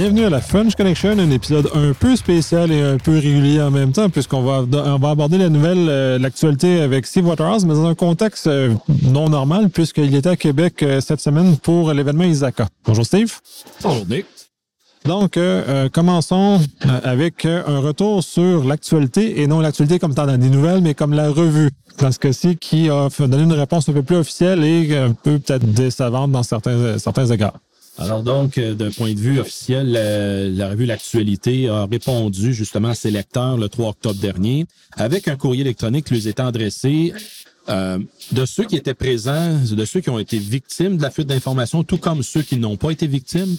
Bienvenue à la French Connection, un épisode un peu spécial et un peu régulier en même temps, puisqu'on va, on va aborder la nouvelle, euh, l'actualité avec Steve Waterhouse, mais dans un contexte euh, non normal, puisqu'il était à Québec euh, cette semaine pour l'événement Isaka. Bonjour Steve. Bonjour Nick. Donc, commençons avec un retour sur l'actualité, et non l'actualité comme tant dans des nouvelles, mais comme la revue, dans ce cas-ci, qui a donné une réponse un peu plus officielle et un peu peut-être décevante dans certains, certains égards. Alors donc, euh, d'un point de vue officiel, la, revue L'Actualité a répondu justement à ses lecteurs le 3 octobre dernier avec un courrier électronique qui lui était adressé euh, de ceux qui étaient présents, de ceux qui ont été victimes de la fuite d'informations, tout comme ceux qui n'ont pas été victimes,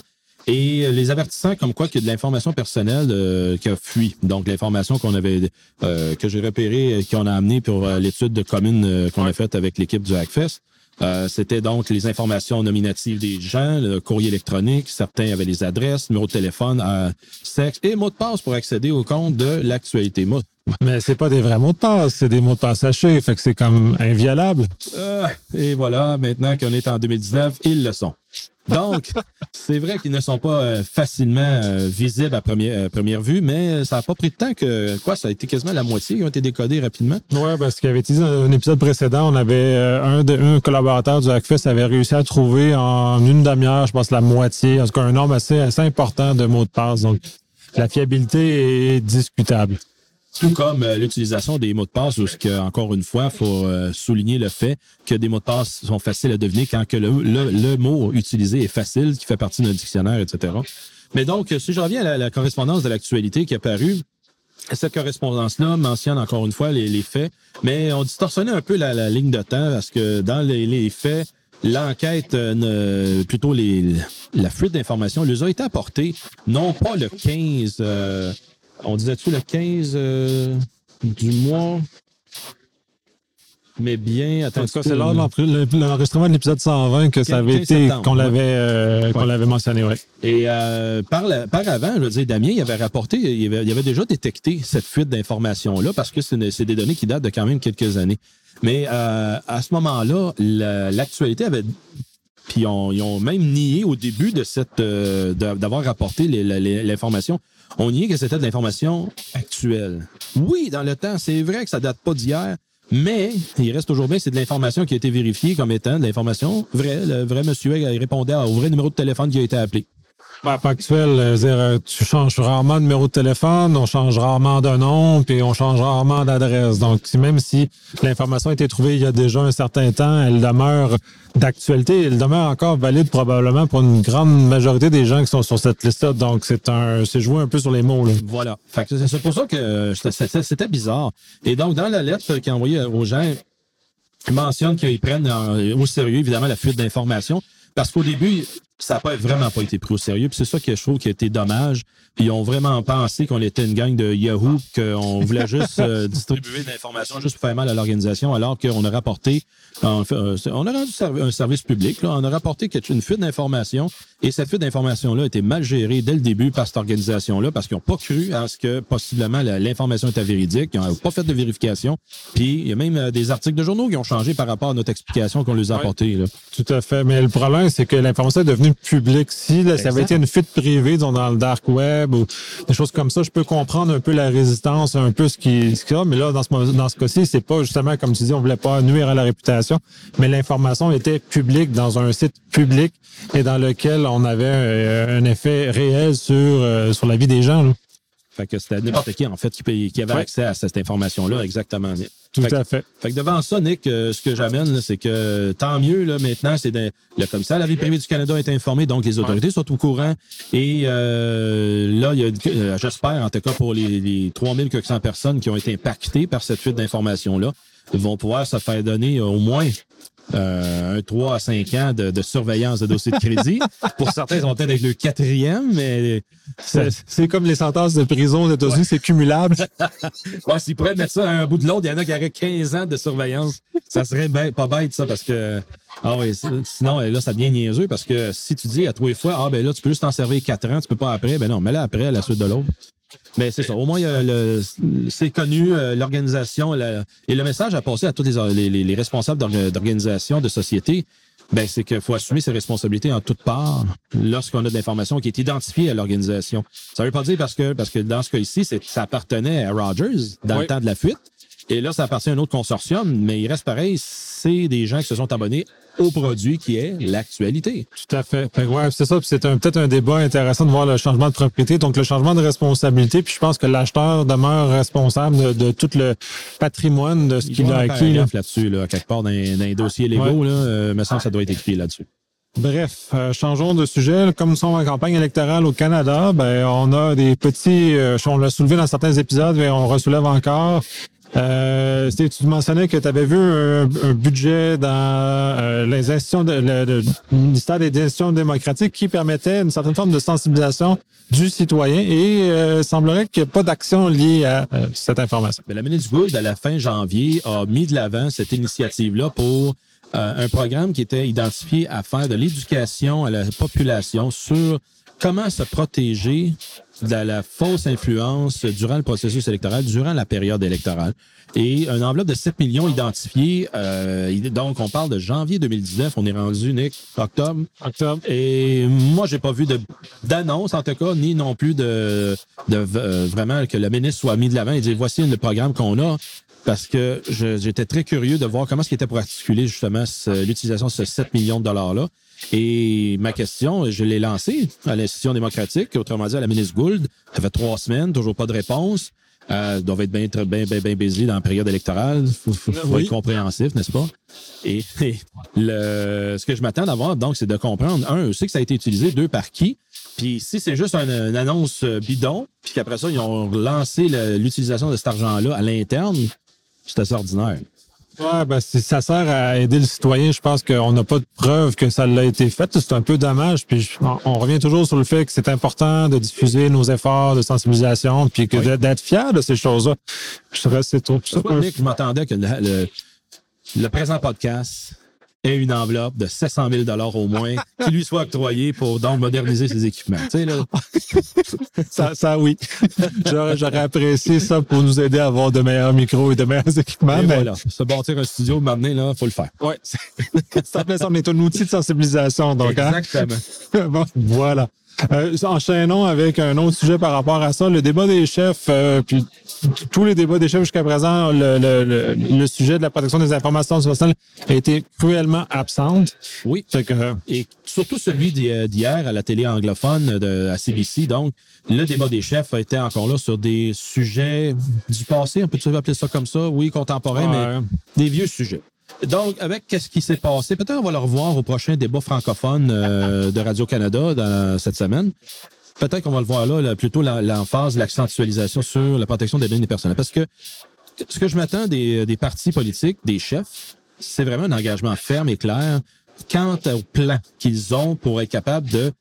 et les avertissant comme quoi qu'il y a de l'information personnelle euh, qui a fui. Donc l'information qu'on avait que j'ai repérée, qu'on a amenée pour l'étude de commune qu'on a faite avec l'équipe du Hackfest. Euh, c'était donc les informations nominatives des gens, le courrier électronique, certains avaient les adresses, numéro de téléphone, euh, sexe et mot de passe pour accéder au compte de l'actualité. Mais c'est pas des vrais mots de passe, c'est des mots de passe hachés, fait que c'est comme inviolable. Euh, et voilà, maintenant qu'on est en 2019, ils le sont. Donc, c'est vrai qu'ils ne sont pas euh, facilement euh, visibles à première, euh, première vue, mais ça n'a pas pris de temps que, quoi, ça a été quasiment la moitié qui ont été décodés rapidement. Oui, parce qu'il avait été dit dans un épisode précédent, on avait un, de, un collaborateur du Hackfest avait réussi à trouver en une demi-heure, je pense, la moitié, en tout cas un nombre assez, assez important de mots de passe. Donc, la fiabilité est discutable. Tout comme euh, l'utilisation des mots de passe, où, que, encore une fois, il faut euh, souligner le fait que des mots de passe sont faciles à deviner quand que le, le, mot utilisé est facile, qui fait partie d'un dictionnaire, etc. Mais donc, si je reviens à la, correspondance de l'actualité qui est apparue, cette correspondance-là mentionne encore une fois les, les, faits, mais on distorsionnait un peu la, ligne de temps parce que dans les, les faits, l'enquête, euh, plutôt les, la fuite d'informations, les a été apportée non pas le 15 on disait-tu le 15 euh, du mois? Mais bien, attends. c'est lors de l'enregistrement de l'épisode 120 que ça avait été, qu'on l'avait, euh, qu'on l'avait mentionné, ouais. Et euh, par, par avant, je veux dire, Damien, il avait rapporté, il avait, il avait déjà détecté cette fuite d'informations-là parce que c'est des données qui datent de quand même quelques années. Mais à ce moment-là, l'actualité avait puis ils ont même nié au début de cette d'avoir rapporté l'information on est que c'était de l'information actuelle. Oui, dans le temps, c'est vrai que ça date pas d'hier, mais il reste toujours bien, c'est de l'information qui a été vérifiée comme étant de l'information vraie. Le vrai monsieur répondait au vrai numéro de téléphone qui a été appelé. Ben, pas actuel, euh, euh, tu changes rarement de numéro de téléphone, on change rarement de nom, puis on change rarement d'adresse. Donc, même si l'information a été trouvée il y a déjà un certain temps, elle demeure d'actualité, elle demeure encore valide probablement pour une grande majorité des gens qui sont sur cette liste-là. Donc, c'est un, c'est jouer un peu sur les mots. Là. Voilà. c'est pour ça que c'était bizarre. Et donc, dans la lettre qu'il a envoyée aux gens, mentionne qu'ils prennent au sérieux, évidemment, la fuite d'informations. Parce qu'au début, ça n'a pas vraiment pas été pris au sérieux. c'est ça que je trouve qui a été dommage. Ils ont vraiment pensé qu'on était une gang de Yahoo, qu'on voulait juste euh, distribuer de l'information juste pour faire mal à l'organisation, alors qu'on a rapporté, on, euh, on a rendu un service public, là, on a rapporté une fuite d'informations et cette fuite d'informations-là a été mal gérée dès le début par cette organisation-là parce qu'ils n'ont pas cru à ce que possiblement l'information était véridique, ils n'ont pas fait de vérification. Puis il y a même euh, des articles de journaux qui ont changé par rapport à notre explication qu'on les a apportée. Là. Tout à fait. Mais le problème, c'est que l'information est devenue publique. Si ça avait été une fuite privée dans le dark web ou des choses comme ça, je peux comprendre un peu la résistance, un peu ce qui ce qu'il y a. Mais là, dans ce, dans ce cas-ci, c'est pas justement comme tu dis, on voulait pas nuire à la réputation, mais l'information était publique dans un site public et dans lequel on avait euh, un effet réel sur, euh, sur la vie des gens. Fait que c'était n'importe qui, en fait, qui, qui avait accès à cette information-là, exactement. Tout à fait. Fait que devant ça, Nick, euh, ce que j'amène, c'est que tant mieux, là, maintenant, c'est le commissaire à la vie privée du Canada est informé, donc les autorités sont au courant. Et là, il y a, j'espère, en tout cas pour les, les 3400 personnes qui ont été impactées par cette fuite d'informations-là, vont pouvoir se faire donner au moins euh, un 3 à 5 ans de, surveillance de dossier de crédit. Pour certains, ils vont peut-être avec le quatrième, mais... C'est comme les sentences de prison aux États-Unis, c'est cumulable. ouais, s'ils pourraient mettre ça à un bout de l'autre, il y en a qui auraient 15 ans de surveillance. Ça serait pas bête, ça, parce que... Ah oui, sinon, là, ça devient niaiseux, parce que si tu dis à trois fois, ah ben là, tu peux juste t'en servir 4 ans, tu peux pas après, ben non, mais là après, à la suite de l'autre. Mais c'est ça. Au moins, c'est connu, euh, l'organisation. Et le message a passé à tous les, les, responsables d'organisation, de société. ben, c'est qu'il faut assumer ses responsabilités en toute part lorsqu'on a de l'information qui est identifiée à l'organisation. Ça veut pas dire parce que, parce que dans ce cas ici, c'est, ça appartenait à Rogers dans le temps de la fuite. Et là, ça appartient à un autre consortium, mais il reste pareil, c'est des gens qui se sont abonnés au produit qui est l'actualité. Tout à fait. ouais, c'est ça. C'est peut-être un débat intéressant de voir le changement de propriété, donc le changement de responsabilité. Puis je pense que l'acheteur demeure responsable de, tout le patrimoine de ce qu'il a acquis. Là. là-dessus, là, quelque part dans, les dossiers légaux, là, euh, me semble que ça doit être écrit là-dessus. Bref, euh, changeons de sujet. Comme nous sommes en campagne électorale au Canada, ben on a des petits, euh, on l'a soulevé dans certains épisodes, mais on resoulève encore euh, tu mentionnais que tu avais vu un, budget dans euh, les institutions de, le, ministère des institutions démocratiques qui permettait une certaine forme de sensibilisation du citoyen et euh, semblerait qu'il n'y ait pas d'action liée à euh, cette information. Mais la ministre Gould, à la fin janvier, a mis de l'avant cette initiative-là pour un programme qui était identifié à faire de l'éducation à la population sur comment se protéger de la fausse influence durant le processus électoral, durant la période électorale? Et une enveloppe de 7 millions identifiés. Euh, donc, on parle de janvier 2019. On est rendu, Nick, octobre. Octobre. Et moi, j'ai pas vu d'annonce, en tout cas, ni non plus de, de euh, vraiment que le ministre soit mis de l'avant et dire voici le programme qu'on a parce que j'étais très curieux de voir comment ce qui était pour articuler justement l'utilisation de ce 7 millions de dollars-là. Et ma question, je l'ai lancée à l'institution démocratique, autrement dit à la ministre Gould. Ça fait trois semaines, toujours pas de réponse. Euh, doivent être bien, bien, bien, bien busy dans la période électorale. Faut, faut, être compréhensif, n'est-ce pas? Et, le, ce que je m'attends d'avoir, donc, c'est de comprendre, un, sais que ça a été utilisé, deux, par qui? Puis si c'est juste une annonce bidon, puis qu'après ça, ils ont lancé l'utilisation de cet argent-là à l'interne, c'est assez ordinaire. Ouais, ben, si ça sert à aider le citoyen, je pense qu'on n'a pas de preuve que ça l'a été fait. C'est un peu dommage. Puis on, revient toujours sur le fait que c'est important de diffuser nos efforts de sensibilisation, puis que d'être fier de ces choses-là. Je serais c'est trop. je m'attendais que le, le présent podcast et une enveloppe de 700 000 au moins qui lui soit octroyée pour donc moderniser ses équipements. Tu sais, là. ça, ça, oui. J'aurais apprécié ça pour nous aider à avoir de meilleurs micros et de meilleurs équipements. mais voilà. Se bâtir un studio, maintenant, là, faut le faire. Oui. ça, on est un outil de sensibilisation. Donc, hein. Exactement. bon, voilà. Euh, enchaînons avec un autre sujet par rapport à ça, le débat des chefs, euh, puis tous les débats des chefs jusqu'à présent, le, le, le, sujet de la protection des informations personnelles a été cruellement absente. Oui. que, Et surtout celui d'hier à la télé anglophone de, à CBC. Donc, le débat des chefs a été encore là sur des sujets du passé, on peut appeler ça comme ça, oui, contemporain, mais des vieux sujets. Donc, avec qu'est-ce qui s'est passé, peut-être on va le revoir au prochain débat francophone euh, de Radio-Canada cette semaine. Peut-être qu'on va le voir là, plutôt l'emphase, l'accentualisation sur la protection des données personnelles. Parce que ce que je m'attends des, des partis politiques, des chefs, c'est vraiment un engagement ferme et clair quant au plan qu'ils ont pour être capables de,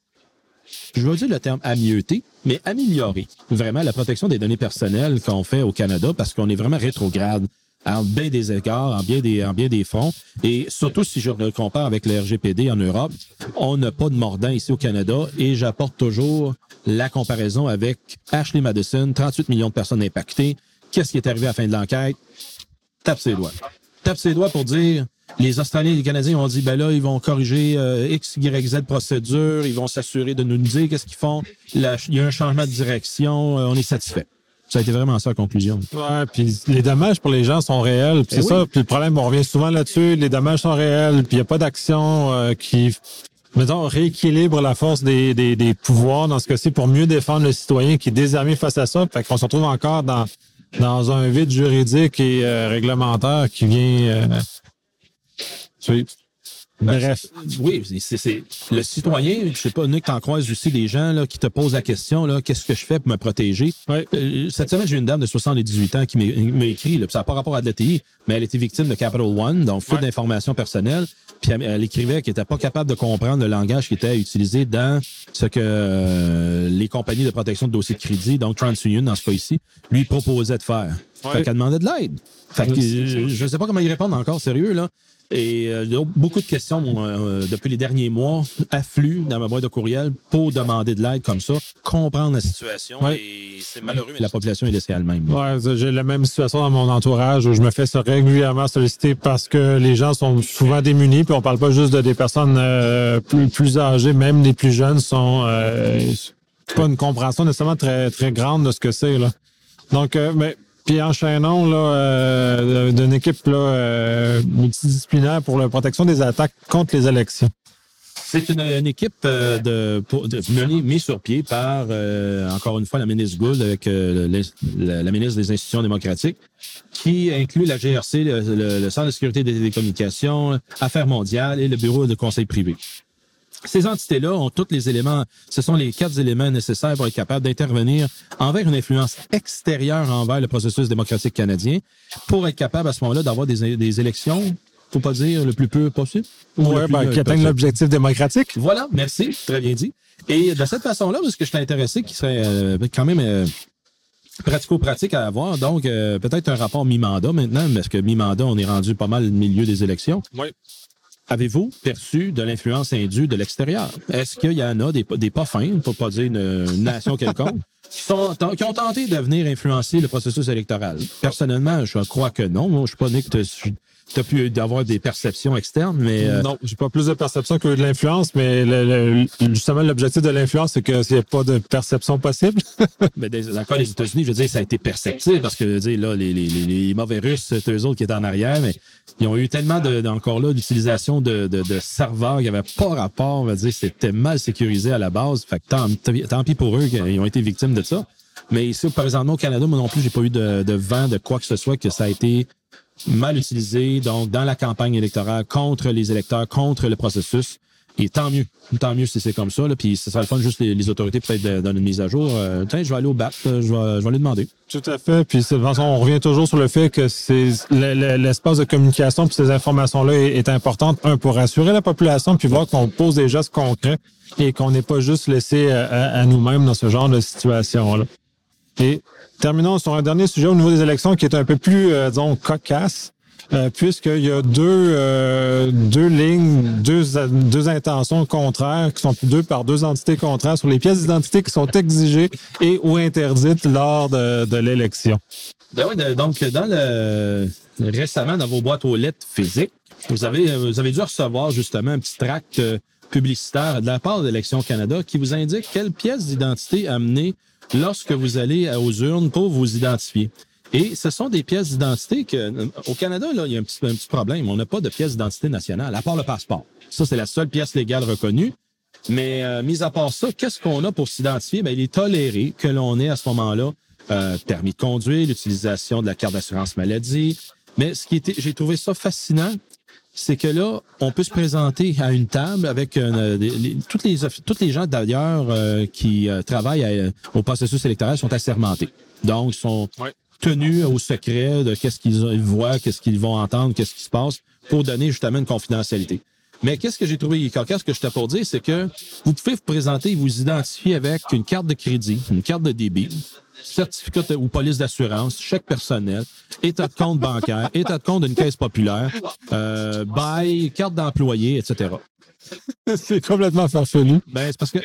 je veux dire le terme améliorer, mais améliorer vraiment la protection des données personnelles qu'on fait au Canada parce qu'on est vraiment rétrograde en bien des égards, en bien des, en bien des fronts. Et surtout si je le compare avec le RGPD en Europe, on n'a pas de mordant ici au Canada et j'apporte toujours la comparaison avec Ashley Madison, 38 millions de personnes impactées. Qu'est-ce qui est arrivé à la fin de l'enquête? Tape ses doigts. Tape ses doigts pour dire les Australiens et les Canadiens ont dit ben là, ils vont corriger euh, X, Y, Z procédure, ils vont s'assurer de nous dire qu'est-ce qu'ils font. il y a un changement de direction, euh, on est satisfait. Ça a été vraiment ça la conclusion. Ouais, puis les dommages pour les gens sont réels. C'est ben ça. Puis le problème, on revient souvent là-dessus. Les dommages sont réels. Puis il n'y a pas d'action euh, qui, mettons, rééquilibre la force des, des, des pouvoirs dans ce cas-ci pour mieux défendre le citoyen qui est désarmé face à ça. Fait qu'on se retrouve encore dans, dans un vide juridique et euh, réglementaire qui vient. Euh, Bref. Oui, c'est le citoyen, je sais pas, Nick, t'en croises aussi des gens là, qui te posent la question, là, qu'est-ce que je fais pour me protéger? Euh, cette semaine, j'ai une dame de 78 ans qui m'a écrit, là, ça n'a pas rapport à de l'ATI, mais elle était victime de Capital One, donc fuite d'informations personnelles. Puis elle, écrivait qu'elle n'était pas capable de comprendre le langage qui était utilisé dans ce que euh, les compagnies de protection de dossiers de crédit, donc TransUnion dans ce cas ici, lui proposaient de faire. Fait qu'elle demandait de l'aide. Fait que, je ne sais pas comment y répondre encore, sérieux, là. Et euh, beaucoup de questions euh, depuis les derniers mois affluent dans ma boîte de courriel pour demander de l'aide comme ça, comprendre la situation. Et c'est malheureux, mais la population est laissée elle-même. Ouais, j'ai la même situation dans mon entourage où je me fais ça régulièrement solliciter parce que les gens sont souvent démunis. Puis on parle pas juste de des personnes euh, plus, plus âgées, même les plus jeunes sont pas une compréhension nécessairement très très grande de ce que c'est là. Donc, mais puis enchaînons là, euh, d'une équipe là, euh, multidisciplinaire pour la protection des attaques contre les élections. C'est une, équipe euh, de, menée mise sur pied par, encore une fois, la ministre Gould avec la, ministre des Institutions démocratiques, qui inclut la GRC, le, le Centre de sécurité des télécommunications, Affaires mondiales et le Bureau de conseil privé. Ces entités-là ont tous les éléments, ce sont les quatre éléments nécessaires pour être capable d'intervenir envers une influence extérieure envers le processus démocratique canadien, pour être capable à ce moment-là d'avoir des, des élections faut pas dire le plus peu possible. Oui, ben, qui atteignent l'objectif démocratique. Voilà, merci, très bien dit. Et de cette façon-là, parce que je suis intéressé, qui serait euh, quand même euh, pratico-pratique à avoir, donc euh, peut-être un rapport mi-mandat maintenant, parce que mi-mandat, on est rendu pas mal au milieu des élections. Oui. Avez-vous perçu de l'influence indue de l'extérieur? Est-ce qu'il y en a des, des pas fins, pour pas dire une, nation quelconque, qui, sont, qui ont tenté de venir influencer le processus électoral? Personnellement, je crois que non. Moi, je suis pas né que tu as pu avoir des perceptions externes, mais... Euh, non, j'ai pas plus de perception que de l'influence, mais le, justement, l'objectif de l'influence, c'est qu'il n'y a pas de perception possible. mais le cas des États-Unis, je veux dire, ça a été perceptible parce que, je veux dire, là, les, les, les, mauvais Russes, c'est eux autres qui étaient en arrière, mais ils ont eu tellement de, encore là, d'utilisation de, de, de, serveurs qui n'avaient pas rapport, on va dire, c'était mal sécurisé à la base. Fait que tant, tant pis pour eux qu'ils ont été victimes de ça. Mais ici, par exemple, au Canada, moi non plus, j'ai pas eu de, de vent de quoi que ce soit que ça a été mal utilisé, donc dans la campagne électorale contre les électeurs, contre le processus. Et tant mieux, tant mieux si c'est comme ça. Là. Puis ce sera le fun juste les, autorités peut-être une mise à jour. Euh, tiens, je vais aller au BAP, euh, je vais, je vais aller demander. Tout à fait. Puis de façon, on revient toujours sur le fait que c'est l'espace de communication puis ces informations-là est, importante, un, pour rassurer la population, puis voir qu'on pose des gestes concrets et qu'on n'est pas juste laissé à, à nous-mêmes dans ce genre de situation-là. Et terminons sur un dernier sujet au niveau des élections qui est un peu plus, euh, disons, cocasse. Euh, puisqu'il y a deux, euh, deux lignes, deux, deux intentions contraires, qui sont deux par deux entités contraires sur les pièces d'identité qui sont exigées et ou interdites lors de, de l'élection. Ben oui, donc dans le récemment dans vos boîtes aux lettres physiques, vous avez vous avez dû recevoir justement un petit tract publicitaire de la part d'Élections Canada qui vous indique quelle pièce d'identité amener lorsque vous allez aux urnes pour vous identifier. Et ce sont des pièces d'identité que, au Canada, là, il y a un petit, un petit problème. On n'a pas de pièce d'identité nationale, à part le passeport. Ça, c'est la seule pièce légale reconnue. Mais, euh, mis à part ça, qu'est-ce qu'on a pour s'identifier? Ben, il est toléré que l'on ait à ce moment-là euh, permis de conduire, l'utilisation de la carte d'assurance maladie. Mais ce qui était, j'ai trouvé ça fascinant, c'est que là, on peut se présenter à une table avec euh, toutes les toutes les gens d'ailleurs euh, qui euh, travaillent au processus électoral sont assermentés. Donc, ils sont tenus au secret de qu'est-ce qu'ils voient, qu'est-ce qu'ils vont entendre, qu'est-ce qui se passe, pour donner justement une confidentialité. Mais qu'est-ce que j'ai trouvé cocasse que je t'ai pour dire, c'est que vous pouvez vous présenter et vous identifier avec une carte de crédit, une carte de débit, certificat ou police d'assurance, chèque personnel, état de compte bancaire, état de compte d'une caisse populaire, euh, bail, carte d'employé, etc. c'est complètement farfelu. Ben, c'est parce que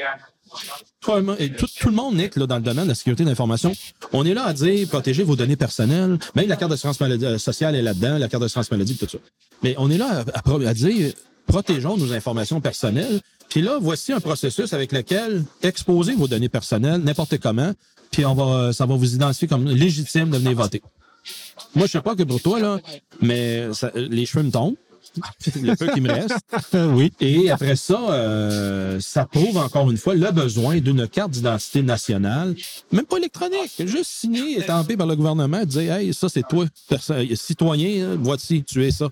tout, tout, le monde, Nick, là, dans le domaine de la sécurité d'information, on est là à dire protéger vos données personnelles. Même la carte d'assurance euh, sociale est là-dedans, la carte d'assurance maladie, tout ça. Mais on est là à, à dire protégeons nos informations personnelles. Puis là, voici un processus avec lequel exposer vos données personnelles n'importe comment, puis on va, ça va vous identifier comme légitime de venir voter. Moi, je sais pas que pour toi, là, mais les cheveux me tombent. le peu qui me reste. oui. Et après ça, euh, ça prouve encore une fois le besoin d'une carte d'identité nationale, même pas électronique, juste signée et tampée par le gouvernement, dire Hey, ça c'est toi, citoyen, voici, tu es ça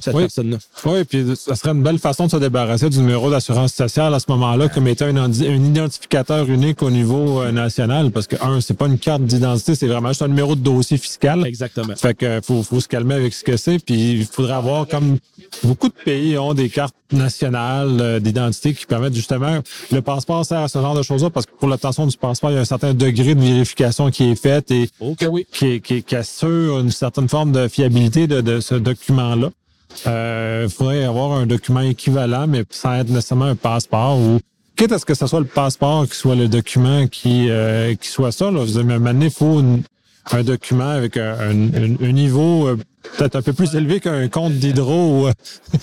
cette oui. personne-là. Oui, puis ça serait une belle façon de se débarrasser du numéro d'assurance sociale à ce moment-là comme étant un, identificateur unique au niveau euh, national parce que, un, c'est pas une carte d'identité, c'est vraiment juste un numéro de dossier fiscal. Exactement. Fait que faut, faut se calmer avec ce que c'est, puis il faudrait avoir, comme beaucoup de pays ont des cartes nationales euh, d'identité qui permettent justement, le passeport sert à ce genre de choses-là parce que pour l'obtention du passeport, il y a un certain degré de vérification qui est fait et oui. qui, qui, qui, assure une certaine forme de fiabilité de, de ce document-là. Il faudrait avoir un document équivalent, mais sans être nécessairement un passeport ou quitte à ce que ce soit le passeport qui soit le document qui, qui soit ça. Là. Vous avez, il faut un document avec un, niveau euh, peut-être un peu plus élevé qu'un compte d'hydro ou euh,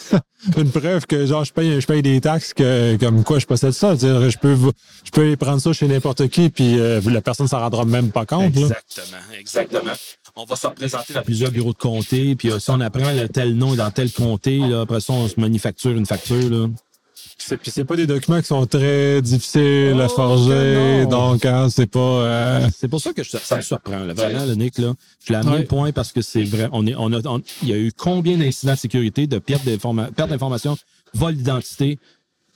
une preuve que genre je paye je paye des taxes que comme quoi je possède ça. je peux je peux prendre ça chez n'importe qui puis euh, la personne s'en rendra même pas compte. Exactement, exactement. On va se représenter dans plusieurs bureaux de comté, puis si on apprend tel nom dans tel comté, là, après ça, on se manufacture une facture. Là. Puis c'est pas des documents qui sont très difficiles à oh, forger, donc hein, c'est pas. Euh, c'est pour ça que ça me surprend. Là, vraiment, le Nick, là, je l'ai amené le point parce que c'est vrai. On est, on a, il y a eu combien d'incidents de sécurité, de perte d'informations, vol d'identité,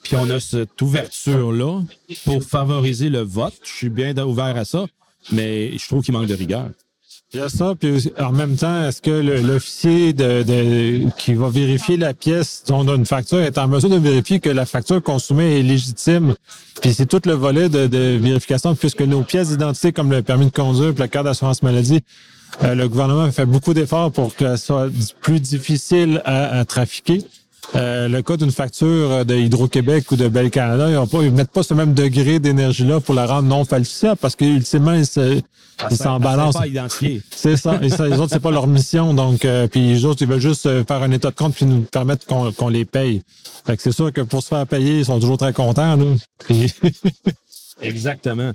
puis on a cette ouverture-là pour favoriser le vote. Je suis bien ouvert à ça, mais je trouve qu'il manque de rigueur. Il y a ça, puis en même temps, est-ce que l'officier de, qui va vérifier la pièce dont une facture est en mesure de vérifier que la facture consommée est légitime? Puis c'est tout le volet de, vérification, puisque nos pièces d'identité, comme le permis de conduire et la carte d'assurance maladie, euh, le gouvernement a fait beaucoup d'efforts pour que ce soit plus difficile à, trafiquer. Euh, le cas d'une facture de Hydro-Québec ou de Bel Canada, ils ne mettent pas ce même degré d'énergie-là pour la rendre non falsifiable parce qu'ultimement, ils ils s'en balancent. C'est ça. Et ça, les autres, c'est pas leur mission. Donc, euh, puis les autres, ils veulent juste euh, faire un état de compte puis nous permettre qu'on les paye. Fait que c'est sûr que pour se faire payer, ils sont toujours très contents. Là. Exactement.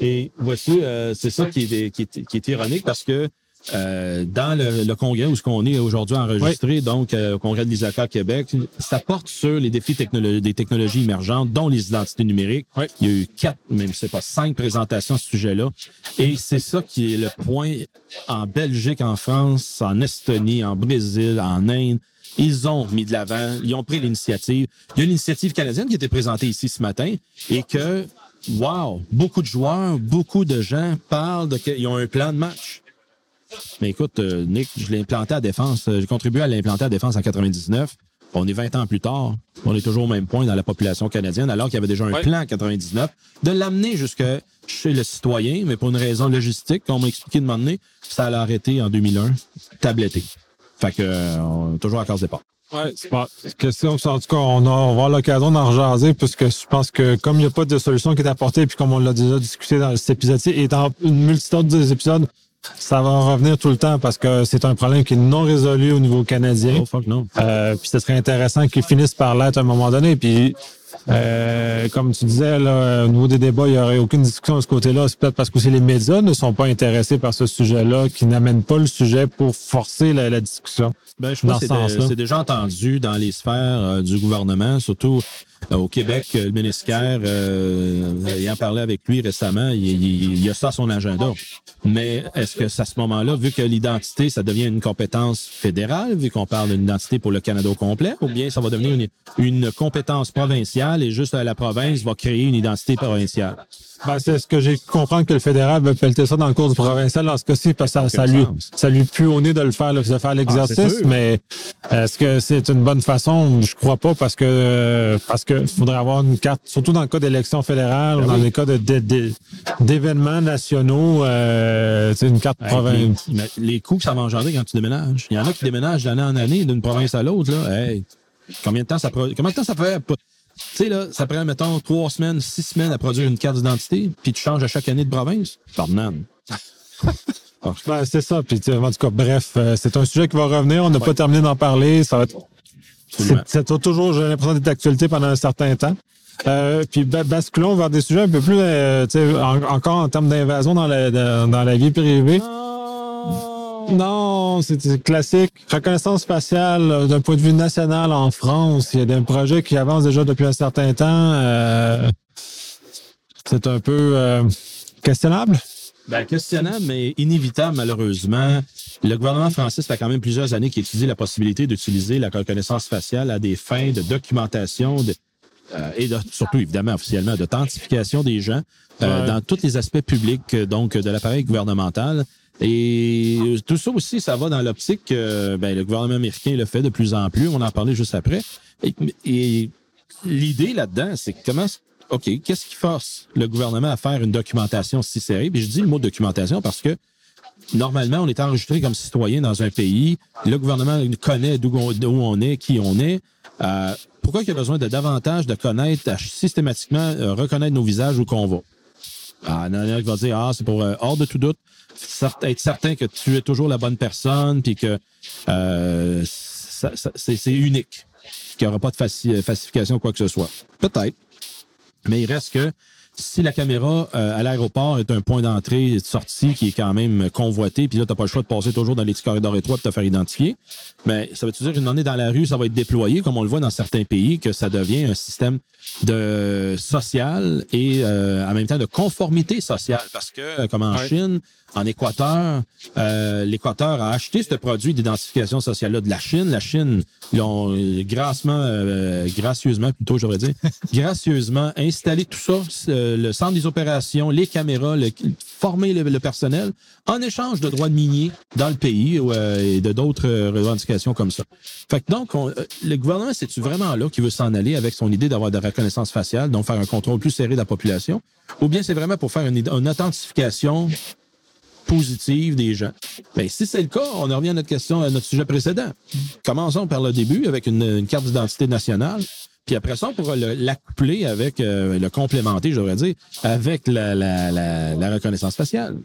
Et voici, euh, c'est ça qui est, qui, est, qui est ironique parce que euh, dans le, congrès où ce qu'on est aujourd'hui enregistré, donc euh, au congrès de l'ISACA Québec, ça porte sur les défis des technologies émergentes, dont les identités numériques. Il y a eu quatre, même c'est pas cinq présentations à ce sujet-là. Et c'est ça qui est le point en Belgique, en France, en Estonie, en Brésil, en Inde. Ils ont mis de l'avant, ils ont pris l'initiative. Il y a une initiative canadienne qui a été présentée ici ce matin et que, wow, beaucoup de joueurs, beaucoup de gens parlent de qu'ils ont un plan de match. Mais écoute, euh, Nick, je l'ai implanté à défense. Euh, j'ai contribué à l'implanter à défense en 99. On est 20 ans plus tard. On est toujours au même point dans la population canadienne, alors qu'il y avait déjà un plan en 99 de l'amener jusque chez le citoyen, mais pour une raison logistique, comme on m'a expliqué de m'emmener, ça allait arrêter en 2001, tabletté. Fait que, euh, on est toujours à cause départ. Oui, c'est pas question. En tout cas, on, a, on va avoir l'occasion d'en rejaser puisque je pense que comme il n'y a pas de solution qui est apportée, puis comme on l'a déjà discuté dans cet épisode-ci et dans une multitude des épisodes, ça va revenir tout le temps parce que c'est un problème qui est non résolu au niveau canadien. Oh, non. Euh, puis ce serait intéressant qu'ils finissent par l'être à un moment donné. Puis euh, comme tu disais, là, au niveau des débats, il n'y aurait aucune discussion de ce côté-là. C'est peut-être parce que les médias ne sont pas intéressés par ce sujet-là, qui n'amènent pas le sujet pour forcer la, discussion. Ben, je pense que c'est déjà entendu dans les sphères euh, du gouvernement, surtout euh, au Québec, le ministère, euh, ayant parlé avec lui récemment, il, il, il a ça à son agenda. Mais est-ce que à ce moment-là, vu que l'identité, ça devient une compétence fédérale, vu qu'on parle d'une identité pour le Canada au complet, ou bien ça va devenir une, une compétence provinciale et juste la province va créer une identité provinciale? Ben, c'est ce que j'ai compris que le fédéral veut pelleter ça dans le cours du provincial dans ce cas-ci, parce que ça, ça, lui, ça lui pue au nez de le faire, de faire l'exercice, ah, mais est-ce que c'est une bonne façon? Je crois pas parce que parce que faudrait avoir une carte, surtout dans le cas d'élections fédérales ou ben dans les cas d'événements nationaux, euh, c'est une carte provinciale. Les, coûts que ça va engendrer quand tu déménages. Il y en a qui déménagent d'année en année d'une province à l'autre, là. Hey, combien de temps ça combien de temps ça fait? Tu sais, là, ça prend, mettons, trois semaines, six semaines à produire une carte d'identité, puis tu changes à chaque année de province. Pardon. ben, c'est ça. Puis, en tout cas, bref, euh, c'est un sujet qui va revenir. On n'a pas terminé d'en parler. Ça va être. C'est toujours, j'ai l'impression, d'être d'actualité pendant un certain temps. Euh, puis basculons vers des sujets un peu plus, euh, encore en termes d'invasion dans la, dans la vie privée. Non, c'est classique. Reconnaissance faciale euh, d'un point de vue national en France. Il y a des projets qui avancent déjà depuis un certain temps. Euh, c'est un peu euh, questionnable. Ben, questionnable, mais inévitable, malheureusement. Le gouvernement français, ça fait quand même plusieurs années qu'il étudie la possibilité d'utiliser la reconnaissance faciale à des fins de documentation et surtout, évidemment, officiellement, d'authentification des gens dans tous les aspects publics donc de l'appareil gouvernemental. Et tout ça aussi, ça va dans l'optique que ben, le gouvernement américain le fait de plus en plus. On en parlait juste après. Et, l'idée là-dedans, c'est comment, OK, qu'est-ce qui force le gouvernement à faire une documentation si serrée? Puis je dis le mot documentation parce que normalement, on est enregistré comme citoyen dans un pays. Le gouvernement connaît d'où on, est, qui on est. Euh, pourquoi il y a besoin de davantage de connaître, systématiquement euh, reconnaître nos visages où qu'on va? Ah, il va dire, ah, c'est pour, hors de tout doute, être certain que tu es toujours la bonne personne, puis que c'est unique, qu'il n'y aura pas de falsification ou quoi que ce soit. Peut-être. Mais il reste que si la caméra euh, à l'aéroport est un point d'entrée et de sortie qui est quand même convoité, puis là, tu n'as pas le choix de passer toujours dans les petits corridors étroits de te faire identifier, mais ça veut dire qu'une année dans la rue, ça va être déployé, comme on le voit dans certains pays, que ça devient un système de social et euh, en même temps de conformité sociale? Parce que, comme en Chine, en Équateur, euh, l'Équateur a acheté ce produit d'identification sociale-là de la Chine. La Chine, ils ont euh, grassement, euh, gracieusement, plutôt, j'aurais dit, gracieusement installé tout ça, le centre des opérations, les caméras, le, former le, personnel, en échange de droits de minier dans le pays et de d'autres revendications comme ça. Fait que donc, le gouvernement, c'est-tu vraiment là qui veut s'en aller avec son idée d'avoir de la reconnaissance faciale, donc faire un contrôle plus serré de la population, ou bien c'est vraiment pour faire une, une authentification positive des gens. Ben, si c'est le cas, on revient à notre question, à notre sujet précédent. Commençons par le début avec une, carte d'identité nationale. Puis après ça, on pourra l'accoupler avec, euh, le complémenter, j'aurais dire, avec la, reconnaissance faciale.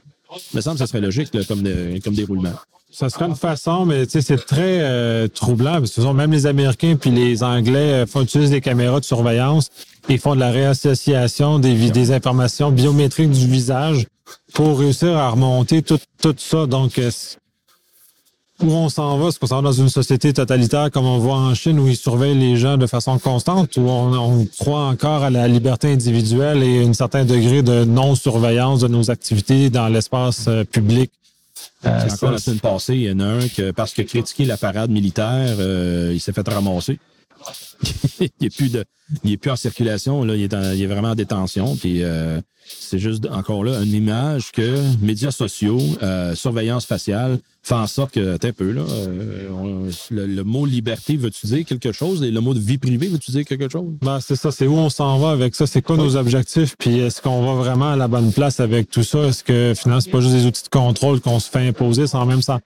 Il me semble que ça serait logique comme, comme déroulement. Ça serait une façon, mais c'est très euh, troublant. Parce que même les Américains puis les Anglais euh, font utiliser des caméras de surveillance. Ils font de la réassociation des, des informations biométriques du visage pour réussir à remonter tout, tout ça. Donc, euh, où on s'en va? Est-ce qu'on s'en va dans une société totalitaire comme on voit en Chine où ils surveillent les gens de façon constante, où on, croit encore à la liberté individuelle et un certain degré de non-surveillance de nos activités dans l'espace euh, public? Euh, encore la semaine passée, il y en a un que, parce que critiquer la parade militaire, il s'est fait ramasser. il n'est plus de, il est plus en circulation. Là, il, est il est vraiment en détention. Puis c'est juste encore là une image que médias sociaux, euh, surveillance faciale, fait en sorte que, un peu, là, euh, le, mot liberté, veux-tu dire quelque chose? Et le mot de vie privée, veux-tu dire quelque chose? Ben, c'est ça, c'est où on s'en va avec ça, c'est quoi nos objectifs, puis est-ce qu'on va vraiment à la bonne place avec tout ça? Est-ce que finalement, c'est pas juste des outils de contrôle qu'on se fait imposer sans même s'en,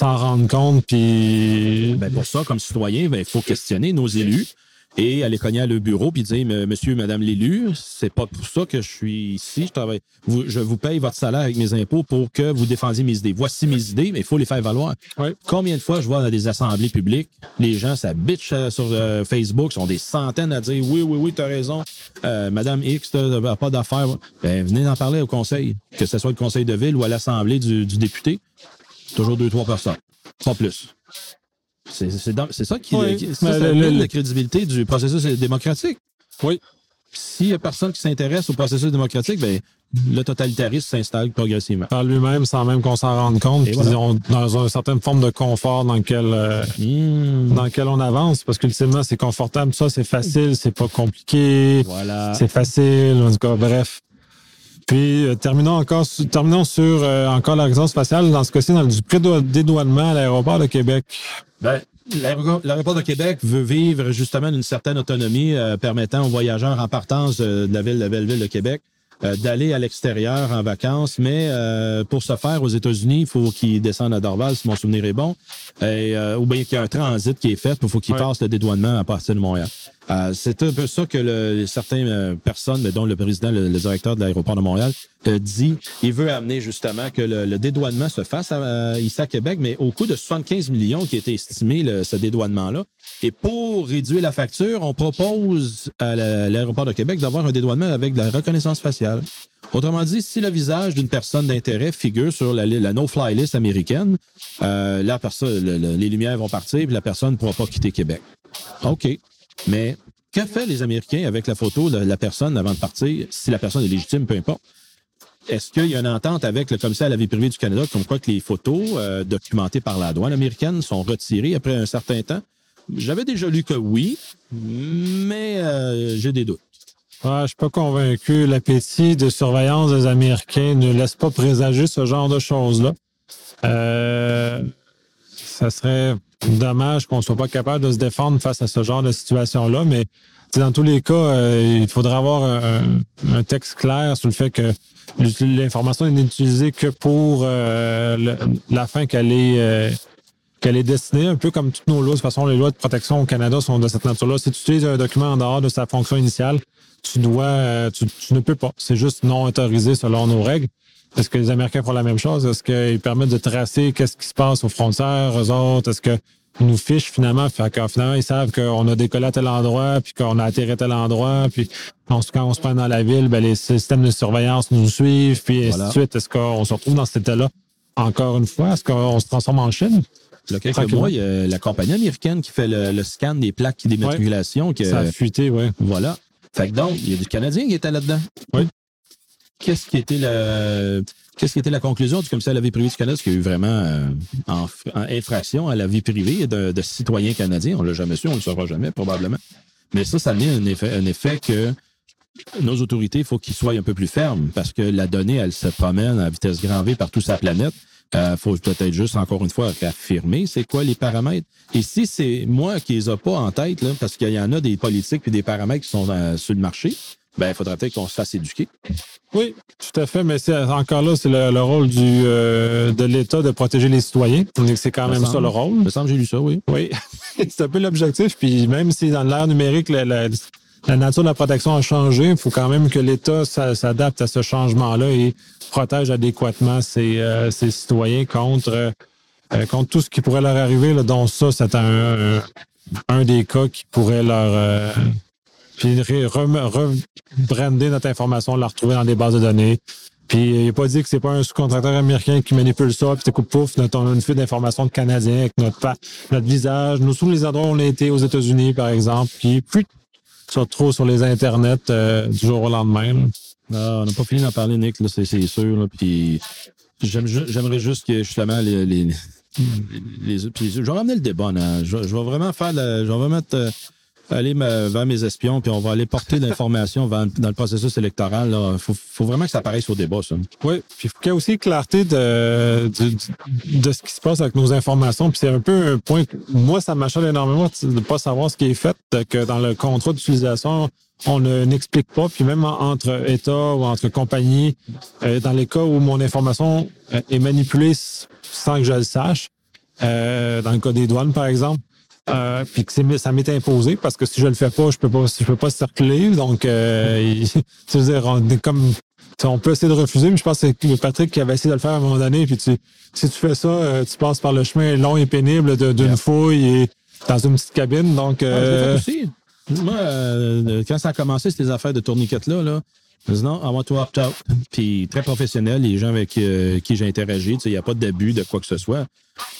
rendre compte? Puis. Ben, pour ça, comme citoyen, ben, il faut questionner nos élus et aller cogner à le bureau puis dire Monsieur, Madame l'élu, c'est pas pour ça que je suis ici. Je travaille. je vous paye votre salaire avec mes impôts pour que vous défendiez mes idées. Voici mes idées, mais il faut les faire valoir. Combien de fois je vois dans des assemblées publiques, les gens ça bitch euh, sur euh, Facebook, sont des centaines à dire oui, oui, oui, tu as raison. Euh, Madame X, t'as pas d'affaires. Ben, venez en parler au conseil, que ce soit le conseil de ville ou à l'assemblée du, du député. Toujours deux, trois personnes. Pas plus. C'est ça qui oui, ça, la crédibilité du processus démocratique. Oui. S'il n'y a personne qui s'intéresse au processus démocratique, ben, le totalitarisme s'installe progressivement. Par lui-même, sans même qu'on s'en rende compte, dans une certaine forme de confort dans lequel, euh, hmm. dans lequel on avance, parce qu'ultimement, c'est confortable, ça, c'est facile, c'est pas compliqué, voilà. c'est facile, en tout cas, bref. Puis, euh, terminons encore, terminons sur euh, encore la raison spatiale, dans ce cas-ci, dans du pré-dédouanement à l'aéroport de Québec. Ben, L'aéroport de Québec veut vivre justement une certaine autonomie euh, permettant aux voyageurs en partance de la ville de Belleville de Québec euh, d'aller à l'extérieur en vacances, mais euh, pour ce faire aux États-Unis, il faut qu'ils descendent à Dorval, si mon souvenir est bon, et, ou bien qu'il y a un transit qui est fait, il faut qu'ils passent le dédouanement à partir de Montréal. Euh, c'est un peu ça que le, certaines euh, personnes, dont le président, le, directeur de l'aéroport de Montréal, euh, dit. Il veut amener justement que le, dédouanement se fasse à, ici à Québec, mais au coût de 75 millions qui était estimé, ce dédouanement-là. Et pour réduire la facture, on propose à l'aéroport de Québec d'avoir un dédouanement avec de la reconnaissance faciale. Autrement dit, si le visage d'une personne d'intérêt figure sur la, no-fly list américaine, euh, là, les lumières vont partir et la personne ne pourra pas quitter Québec. OK. Mais que fait les Américains avec la photo de la personne avant de partir, si la personne est légitime, peu importe? Est-ce qu'il y a une entente avec le commissaire à la vie privée du Canada comme quoi que les photos euh, documentées par la douane américaine sont retirées après un certain temps? J'avais déjà lu que oui, mais euh, j'ai des doutes. Je je suis pas convaincu. L'appétit de surveillance des Américains ne laisse pas présager ce genre de choses-là. Euh, ça serait dommage qu'on soit pas capable de se défendre face à ce genre de situation-là, mais dans tous les cas, euh, il faudrait avoir un, texte clair sur le fait que l'information n'est utilisée que pour euh, la fin qu'elle est euh, qu'elle est destinée, un peu comme toutes nos lois. De toute façon, les lois de protection au Canada sont de cette nature-là. Si tu utilises un document en dehors de sa fonction initiale, tu dois, tu, ne peux pas. C'est juste non autorisé selon nos règles. Est-ce que les Américains font la même chose? Est-ce qu'ils permettent de tracer qu'est-ce qui se passe aux frontières, eux autres? Est-ce que nous fichent finalement? Fait que, finalement, ils savent qu'on a décollé à tel endroit, puis qu'on a atterri à tel endroit, puis quand on se prend dans la ville, ben, les systèmes de surveillance nous suivent, puis ainsi de suite. Est-ce qu'on se retrouve dans cet état-là encore une fois? Est-ce qu'on se transforme en Chine? Il y a quelques mois, il y a la compagnie américaine qui fait le, scan des plaques d'immatriculation. Ouais, ça a fuité, oui. Voilà. Fait que donc, il y a du Canadien qui était là-dedans. Oui. Qu'est-ce qui était le Qu'est-ce qui était la conclusion du commissaire à la vie privée du Canada? Est-ce qu'il y a eu vraiment euh, en, infraction à la vie privée de, citoyens canadiens? On ne l'a jamais su, on ne le saura jamais, probablement. Mais ça, ça a mis un effet, un effet que nos autorités, il faut qu'ils soient un peu plus fermes parce que la donnée, elle se promène à vitesse grand V par toute sa planète. Il euh, faut peut-être juste, encore une fois, affirmer c'est quoi les paramètres. Et si c'est moi qui les ai pas en tête, là, parce qu'il y en a des politiques et des paramètres qui sont euh, sur le marché, ben, il faudrait peut-être qu'on se fasse éduquer. Oui, tout à fait, mais c'est encore là, c'est le, rôle du, euh, de l'État de protéger les citoyens. C'est quand même ça le rôle. Il me semble que j'ai lu ça, oui. Oui, c'est un peu l'objectif. Puis même si dans l'ère numérique, la, nature de la protection a changé, il faut quand même que l'État s'adapte à ce changement-là et protège adéquatement ses, euh, citoyens contre, euh, contre tout ce qui pourrait leur arriver, là, dont ça, c'est un, un, des cas qui pourrait leur puis rebrander notre information, la retrouver dans des bases de données. Puis il n'a pas dit que c'est pas un sous-contracteur américain qui manipule ça, puis coup pouf, notre, on a une fuite d'informations de Canadiens avec notre, notre visage. Nous, tous les endroits où on a été aux États-Unis, par exemple, puis, se retrouvent sur les internets euh, du jour au lendemain. Non, on n'a pas fini d'en parler, Nick, c'est sûr. puis j'aimerais juste que justement les. les, je vais ramener le débat. Je, vais vraiment faire je vais vraiment aller vers mes espions, puis on va aller porter l'information dans le processus électoral. Il faut, vraiment que ça apparaisse au débat, ça. Oui, puis il faut qu'il y ait aussi clarté de, de, ce qui se passe avec nos informations. Puis c'est un peu un point, moi, ça m'achète énormément de ne pas savoir ce qui est fait, que dans le contrat d'utilisation, on n'explique pas, puis même entre États ou entre compagnies, euh, dans les cas où mon information euh, est manipulée sans que je le sache, euh, dans le cas des douanes, par exemple, euh, puis que ça m'est imposé parce que si je le fais pas, je peux pas, je peux pas circuler. Donc, euh, dire, on comme, on peut essayer de refuser, mais je pense que c'est Patrick qui avait essayé de le faire à un moment donné. Puis tu, si tu fais ça, euh, tu passes par le chemin long et pénible d'une fouille et dans une petite cabine. Donc, euh... aussi. Moi, euh, quand ça a commencé, ces affaires de tourniquettes là, là, non, I want to opt out. Puis très professionnel, les gens avec euh, qui j'ai interagi, il n'y a pas d'abus de quoi que ce soit.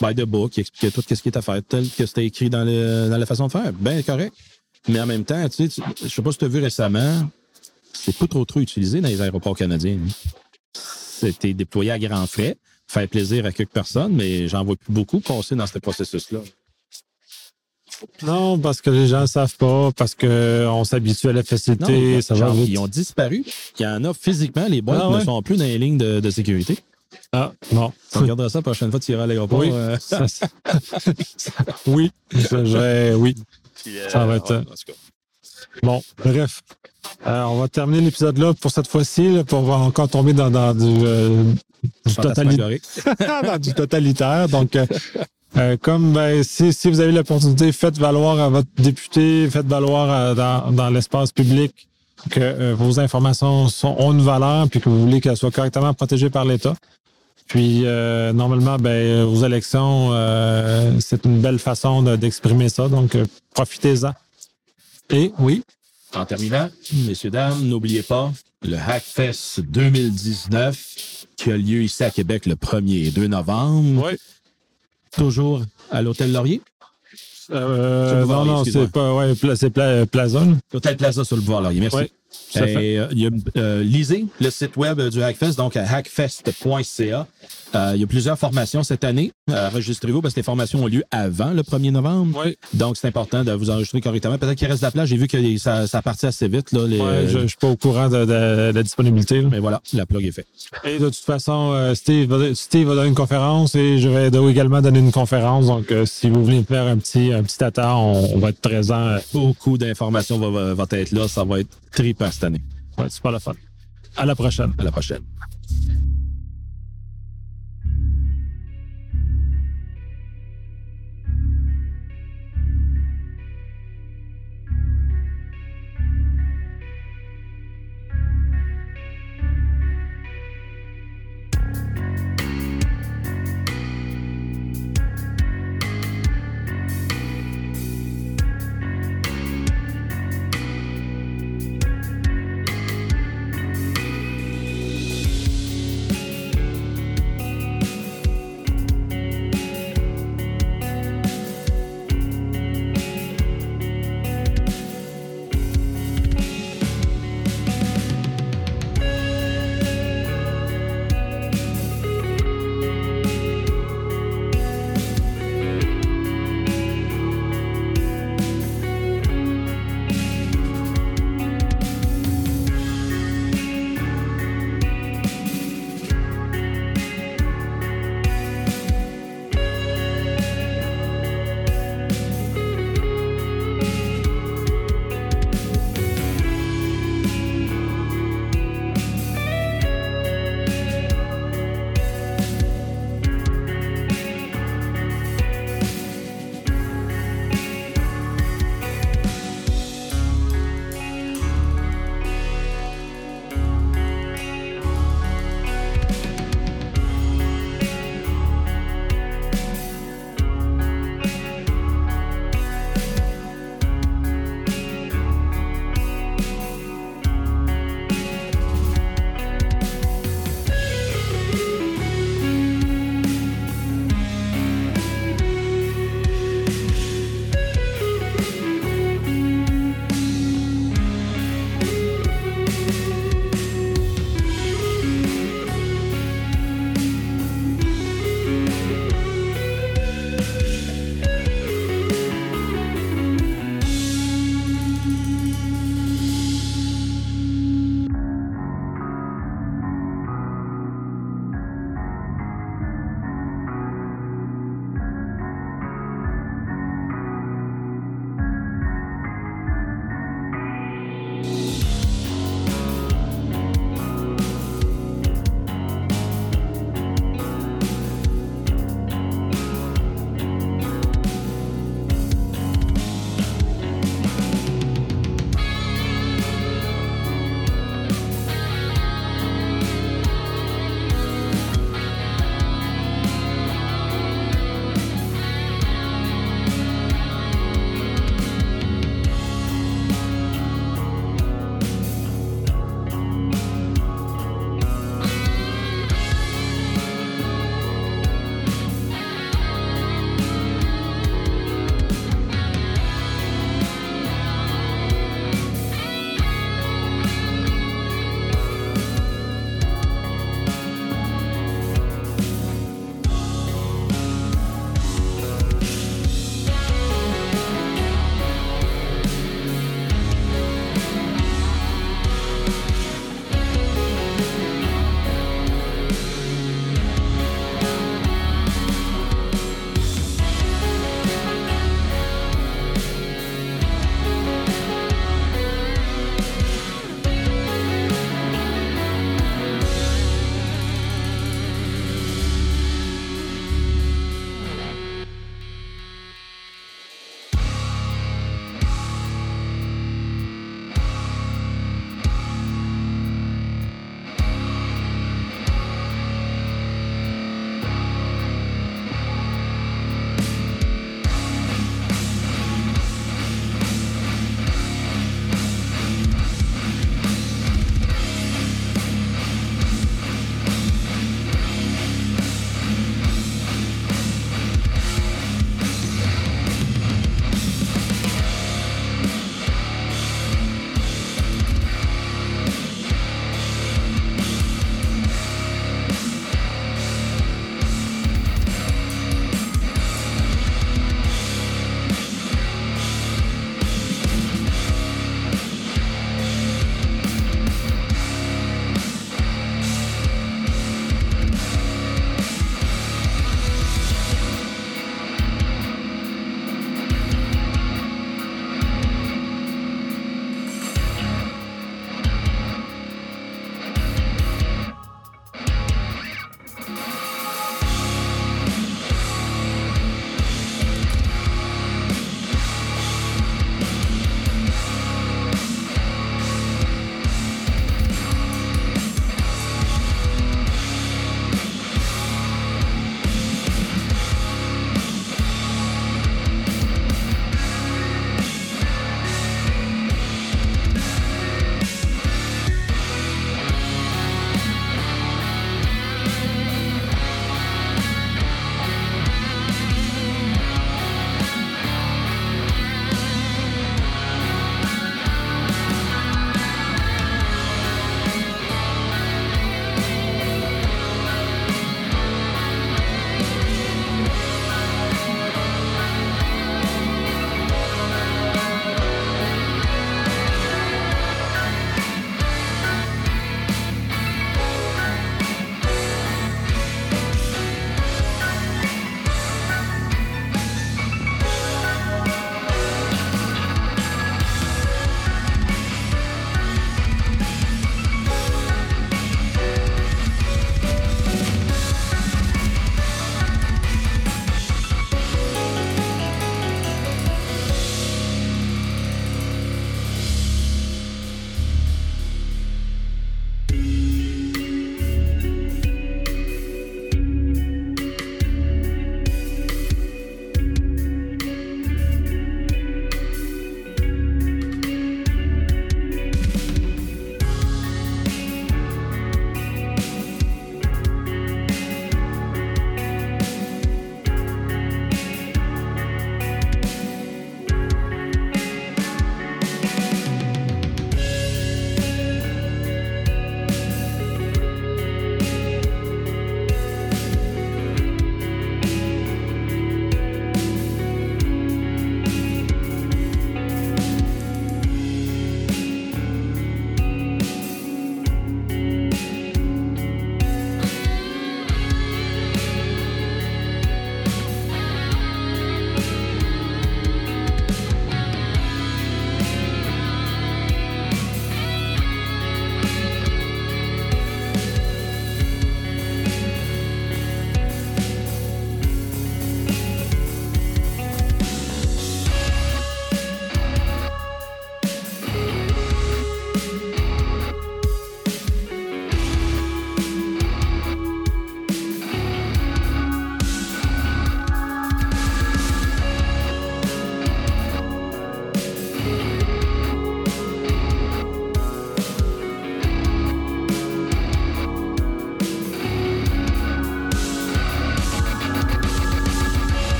By the book, il expliquait tout ce qui est à faire, tel que c'était écrit dans, dans la façon de faire. Bien correct. Mais en même temps, tu sais, je sais pas si tu as vu récemment, c'est pas trop trop utilisé dans les aéroports canadiens. C'était déployé à grands frais, faire plaisir à quelques personnes, mais j'en vois plus beaucoup passer dans ce processus-là. Non, parce que les gens ne savent pas, parce qu'on s'habitue à la facilité. ça va Ils ont disparu. Il y en a physiquement, les boîtes ah ne sont plus dans les lignes de, sécurité. Ah, non. Tu regarderas ça la prochaine fois que tu iras à l'aéroport. Oui. Euh. oui. oui. ça va être. Euh, bon, bref. Euh, on va terminer l'épisode là pour cette fois-ci, pour va encore tomber dans, du, dans du totalitaire. Donc, euh, comme ben, si, si, vous avez l'opportunité, faites valoir à votre député, faites valoir euh, dans, dans l'espace public que euh, vos informations sont, ont une valeur puis que vous voulez qu'elles soient correctement protégées par l'État. Puis normalement, ben, vos élections, c'est une belle façon d'exprimer ça, donc profitez-en. Et oui? En terminant, messieurs, dames, n'oubliez pas le Hackfest 2019 qui a lieu ici à Québec le 1er et 2 novembre. Oui. Toujours à l'Hôtel Laurier? Euh, non, non, c'est pas, ouais, c'est Plaza. L'Hôtel Plaza sur le boulevard Laurier. Merci. Et, euh, il y a, euh, lisez le site web du Hackfest, donc à hackfest.ca. il y a plusieurs formations cette année. enregistrez-vous parce que les formations ont lieu avant le 1er novembre. Oui. Donc, c'est important de vous enregistrer correctement. Peut-être qu'il reste de la place. J'ai vu que ça, ça partit assez vite. Là, les, ouais, je ne suis pas au courant de, de, la disponibilité. Mais voilà, la plug est faite. Et de toute façon, euh, Steve, va, Steve va donner une conférence et je vais également donner une conférence. Donc, euh, si vous voulez faire un petit, un petit attard, on, on va être présent. Beaucoup d'informations va, va, va, être là. Ça va être trippant cette année. Ouais, pas le fun. À la prochaine. À la prochaine.